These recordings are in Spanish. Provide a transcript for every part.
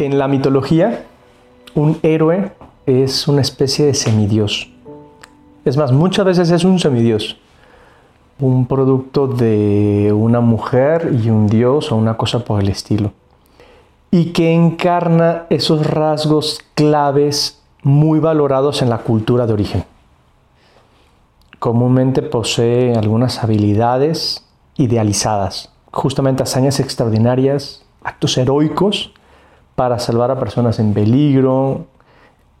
En la mitología, un héroe es una especie de semidios. Es más, muchas veces es un semidios. Un producto de una mujer y un dios o una cosa por el estilo. Y que encarna esos rasgos claves muy valorados en la cultura de origen. Comúnmente posee algunas habilidades idealizadas, justamente hazañas extraordinarias, actos heroicos para salvar a personas en peligro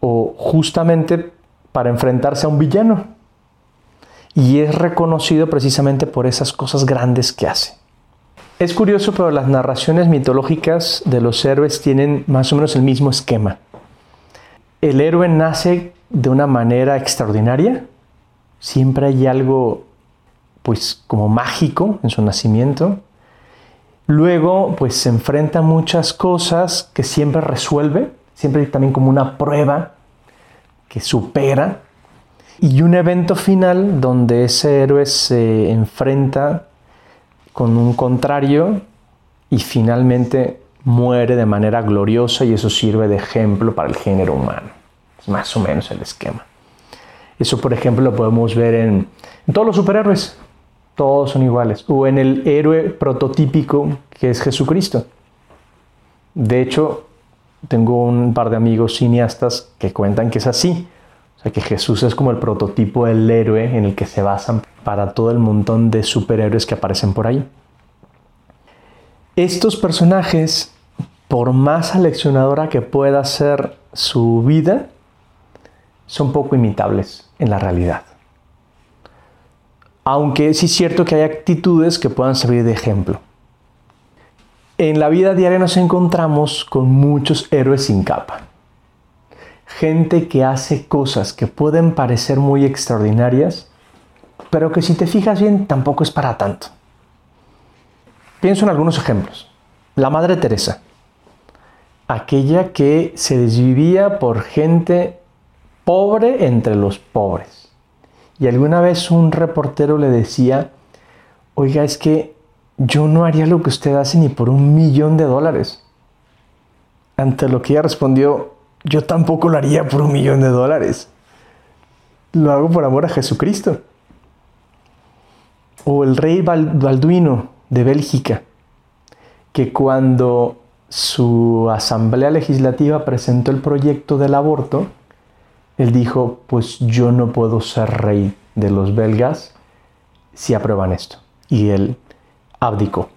o justamente para enfrentarse a un villano. Y es reconocido precisamente por esas cosas grandes que hace. Es curioso, pero las narraciones mitológicas de los héroes tienen más o menos el mismo esquema. El héroe nace de una manera extraordinaria. Siempre hay algo, pues, como mágico en su nacimiento. Luego, pues se enfrenta a muchas cosas que siempre resuelve, siempre también como una prueba que supera. Y un evento final donde ese héroe se enfrenta con un contrario y finalmente muere de manera gloriosa y eso sirve de ejemplo para el género humano. Es más o menos el esquema. Eso, por ejemplo, lo podemos ver en, en todos los superhéroes todos son iguales. O en el héroe prototípico que es Jesucristo. De hecho, tengo un par de amigos cineastas que cuentan que es así. O sea, que Jesús es como el prototipo del héroe en el que se basan para todo el montón de superhéroes que aparecen por ahí. Estos personajes, por más aleccionadora que pueda ser su vida, son poco imitables en la realidad. Aunque sí es cierto que hay actitudes que puedan servir de ejemplo. En la vida diaria nos encontramos con muchos héroes sin capa. Gente que hace cosas que pueden parecer muy extraordinarias, pero que si te fijas bien tampoco es para tanto. Pienso en algunos ejemplos. La Madre Teresa, aquella que se desvivía por gente pobre entre los pobres y alguna vez un reportero le decía, oiga, es que yo no haría lo que usted hace ni por un millón de dólares. Ante lo que ella respondió, yo tampoco lo haría por un millón de dólares. Lo hago por amor a Jesucristo. O el rey Balduino de Bélgica, que cuando su asamblea legislativa presentó el proyecto del aborto, él dijo, pues yo no puedo ser rey de los belgas si aprueban esto. Y él abdicó.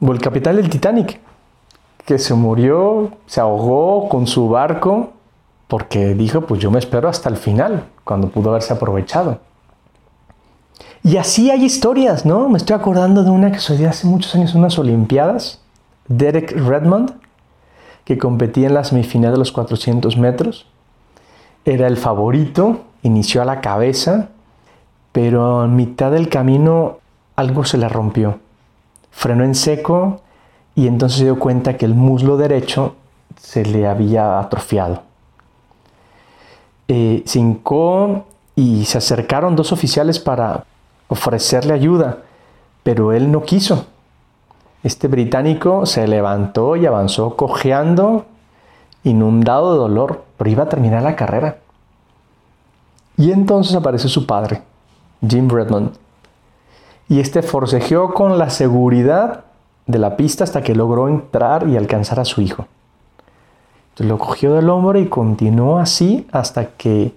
O el capitán del Titanic, que se murió, se ahogó con su barco, porque dijo, pues yo me espero hasta el final, cuando pudo haberse aprovechado. Y así hay historias, ¿no? Me estoy acordando de una que sucedió hace muchos años unas Olimpiadas, Derek Redmond, que competía en la semifinal de los 400 metros. Era el favorito, inició a la cabeza, pero en mitad del camino algo se le rompió. Frenó en seco y entonces se dio cuenta que el muslo derecho se le había atrofiado. Eh, se hincó y se acercaron dos oficiales para ofrecerle ayuda, pero él no quiso. Este británico se levantó y avanzó cojeando, inundado de dolor, pero iba a terminar la carrera. Y entonces apareció su padre, Jim Redmond, y este forcejeó con la seguridad de la pista hasta que logró entrar y alcanzar a su hijo. Entonces lo cogió del hombro y continuó así hasta que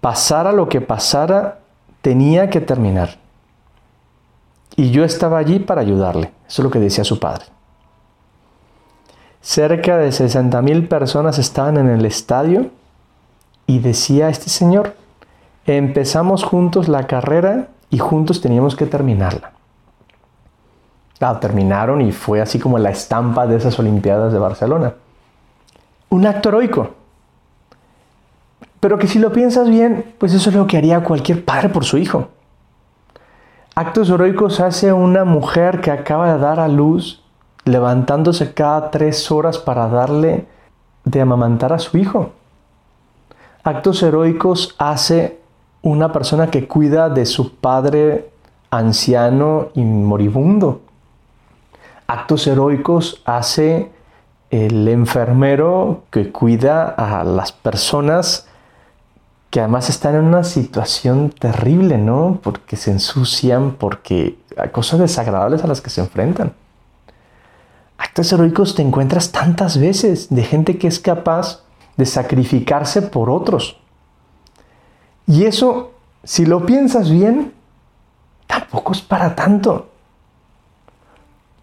pasara lo que pasara, tenía que terminar. Y yo estaba allí para ayudarle. Eso es lo que decía su padre. Cerca de 60 mil personas estaban en el estadio y decía este señor, empezamos juntos la carrera y juntos teníamos que terminarla. La terminaron y fue así como la estampa de esas Olimpiadas de Barcelona. Un acto heroico. Pero que si lo piensas bien, pues eso es lo que haría cualquier padre por su hijo. Actos heroicos hace una mujer que acaba de dar a luz, levantándose cada tres horas para darle de amamantar a su hijo. Actos heroicos hace una persona que cuida de su padre anciano y moribundo. actos heroicos hace el enfermero que cuida a las personas que además están en una situación terrible, ¿no? Porque se ensucian, porque hay cosas desagradables a las que se enfrentan. Actos heroicos te encuentras tantas veces de gente que es capaz de sacrificarse por otros. Y eso, si lo piensas bien, tampoco es para tanto.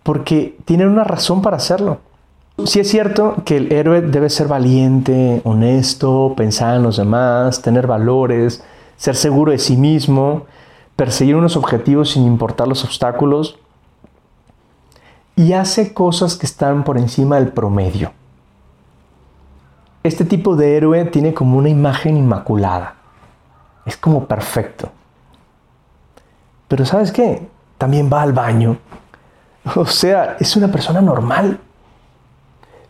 Porque tienen una razón para hacerlo. Sí es cierto que el héroe debe ser valiente, honesto, pensar en los demás, tener valores, ser seguro de sí mismo, perseguir unos objetivos sin importar los obstáculos y hace cosas que están por encima del promedio. Este tipo de héroe tiene como una imagen inmaculada. Es como perfecto. Pero ¿sabes qué? También va al baño. O sea, es una persona normal.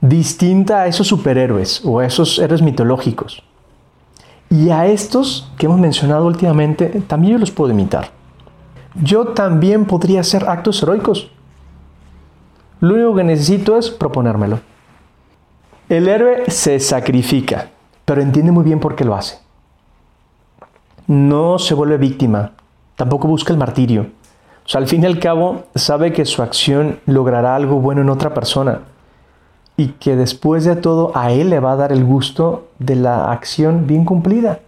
Distinta a esos superhéroes o a esos héroes mitológicos. Y a estos que hemos mencionado últimamente, también yo los puedo imitar. Yo también podría hacer actos heroicos. Lo único que necesito es proponérmelo. El héroe se sacrifica, pero entiende muy bien por qué lo hace. No se vuelve víctima, tampoco busca el martirio. O sea, al fin y al cabo, sabe que su acción logrará algo bueno en otra persona y que después de todo a él le va a dar el gusto de la acción bien cumplida.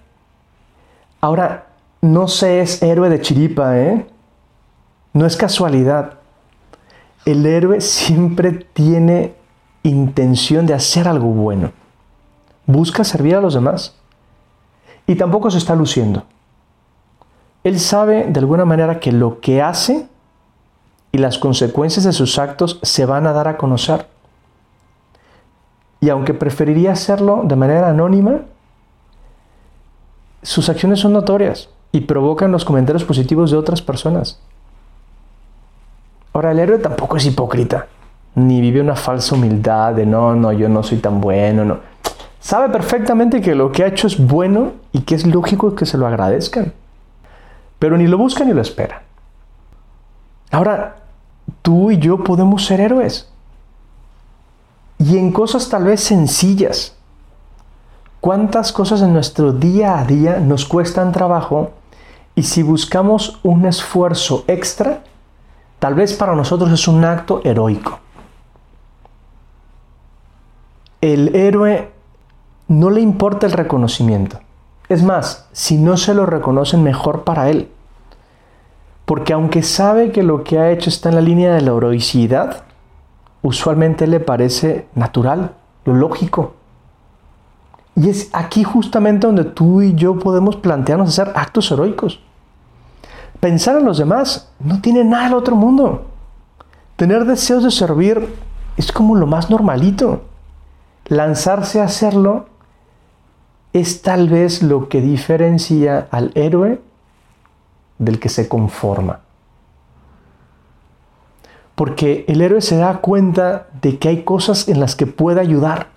Ahora, no se es héroe de chiripa, ¿eh? No es casualidad el héroe siempre tiene intención de hacer algo bueno. Busca servir a los demás. Y tampoco se está luciendo. Él sabe de alguna manera que lo que hace y las consecuencias de sus actos se van a dar a conocer. Y aunque preferiría hacerlo de manera anónima, sus acciones son notorias y provocan los comentarios positivos de otras personas. Ahora, el héroe tampoco es hipócrita, ni vive una falsa humildad de no, no, yo no soy tan bueno, no. Sabe perfectamente que lo que ha hecho es bueno y que es lógico que se lo agradezcan. Pero ni lo busca ni lo espera. Ahora, tú y yo podemos ser héroes. Y en cosas tal vez sencillas. ¿Cuántas cosas en nuestro día a día nos cuestan trabajo? Y si buscamos un esfuerzo extra, Tal vez para nosotros es un acto heroico. El héroe no le importa el reconocimiento. Es más, si no se lo reconocen, mejor para él. Porque aunque sabe que lo que ha hecho está en la línea de la heroicidad, usualmente le parece natural, lo lógico. Y es aquí justamente donde tú y yo podemos plantearnos hacer actos heroicos. Pensar en los demás no tiene nada del otro mundo. Tener deseos de servir es como lo más normalito. Lanzarse a hacerlo es tal vez lo que diferencia al héroe del que se conforma. Porque el héroe se da cuenta de que hay cosas en las que puede ayudar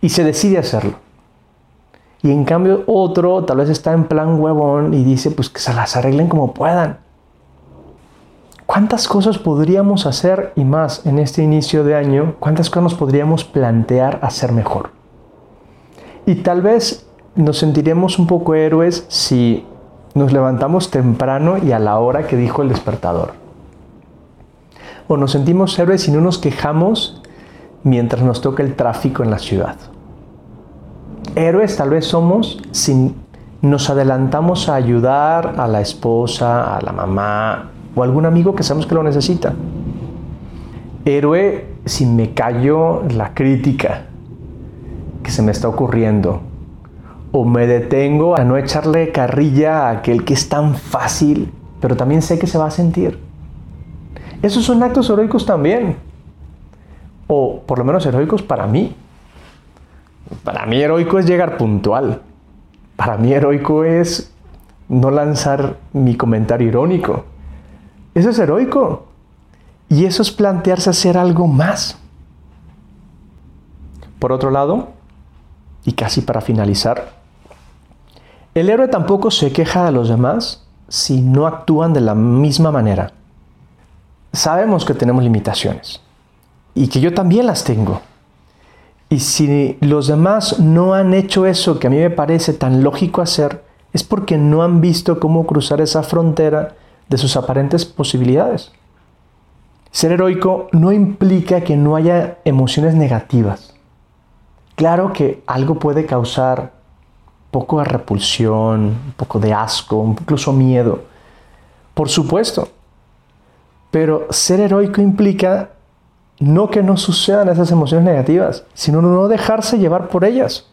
y se decide hacerlo. Y en cambio otro tal vez está en plan huevón y dice pues que se las arreglen como puedan. ¿Cuántas cosas podríamos hacer y más en este inicio de año? ¿Cuántas cosas podríamos plantear hacer mejor? Y tal vez nos sentiremos un poco héroes si nos levantamos temprano y a la hora que dijo el despertador. O nos sentimos héroes si no nos quejamos mientras nos toca el tráfico en la ciudad. Héroes tal vez somos si nos adelantamos a ayudar a la esposa, a la mamá o algún amigo que sabemos que lo necesita. Héroe si me callo la crítica que se me está ocurriendo o me detengo a no echarle carrilla a aquel que es tan fácil, pero también sé que se va a sentir. Esos son actos heroicos también, o por lo menos heroicos para mí. Para mí heroico es llegar puntual. Para mí heroico es no lanzar mi comentario irónico. Eso es heroico. Y eso es plantearse hacer algo más. Por otro lado, y casi para finalizar, el héroe tampoco se queja de los demás si no actúan de la misma manera. Sabemos que tenemos limitaciones y que yo también las tengo. Y si los demás no han hecho eso que a mí me parece tan lógico hacer, es porque no han visto cómo cruzar esa frontera de sus aparentes posibilidades. Ser heroico no implica que no haya emociones negativas. Claro que algo puede causar poco de repulsión, un poco de asco, incluso miedo. Por supuesto. Pero ser heroico implica no que no sucedan esas emociones negativas, sino no dejarse llevar por ellas.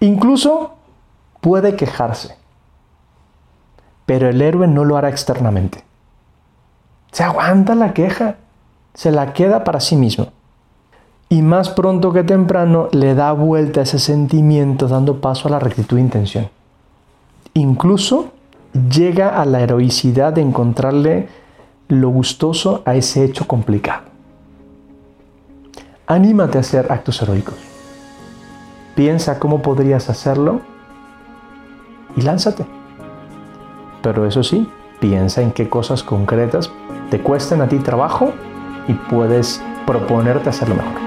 Incluso puede quejarse. Pero el héroe no lo hará externamente. Se aguanta la queja, se la queda para sí mismo. Y más pronto que temprano le da vuelta ese sentimiento dando paso a la rectitud de intención. Incluso llega a la heroicidad de encontrarle lo gustoso a ese hecho complicado. Anímate a hacer actos heroicos. Piensa cómo podrías hacerlo y lánzate. Pero eso sí, piensa en qué cosas concretas te cuestan a ti trabajo y puedes proponerte hacerlo mejor.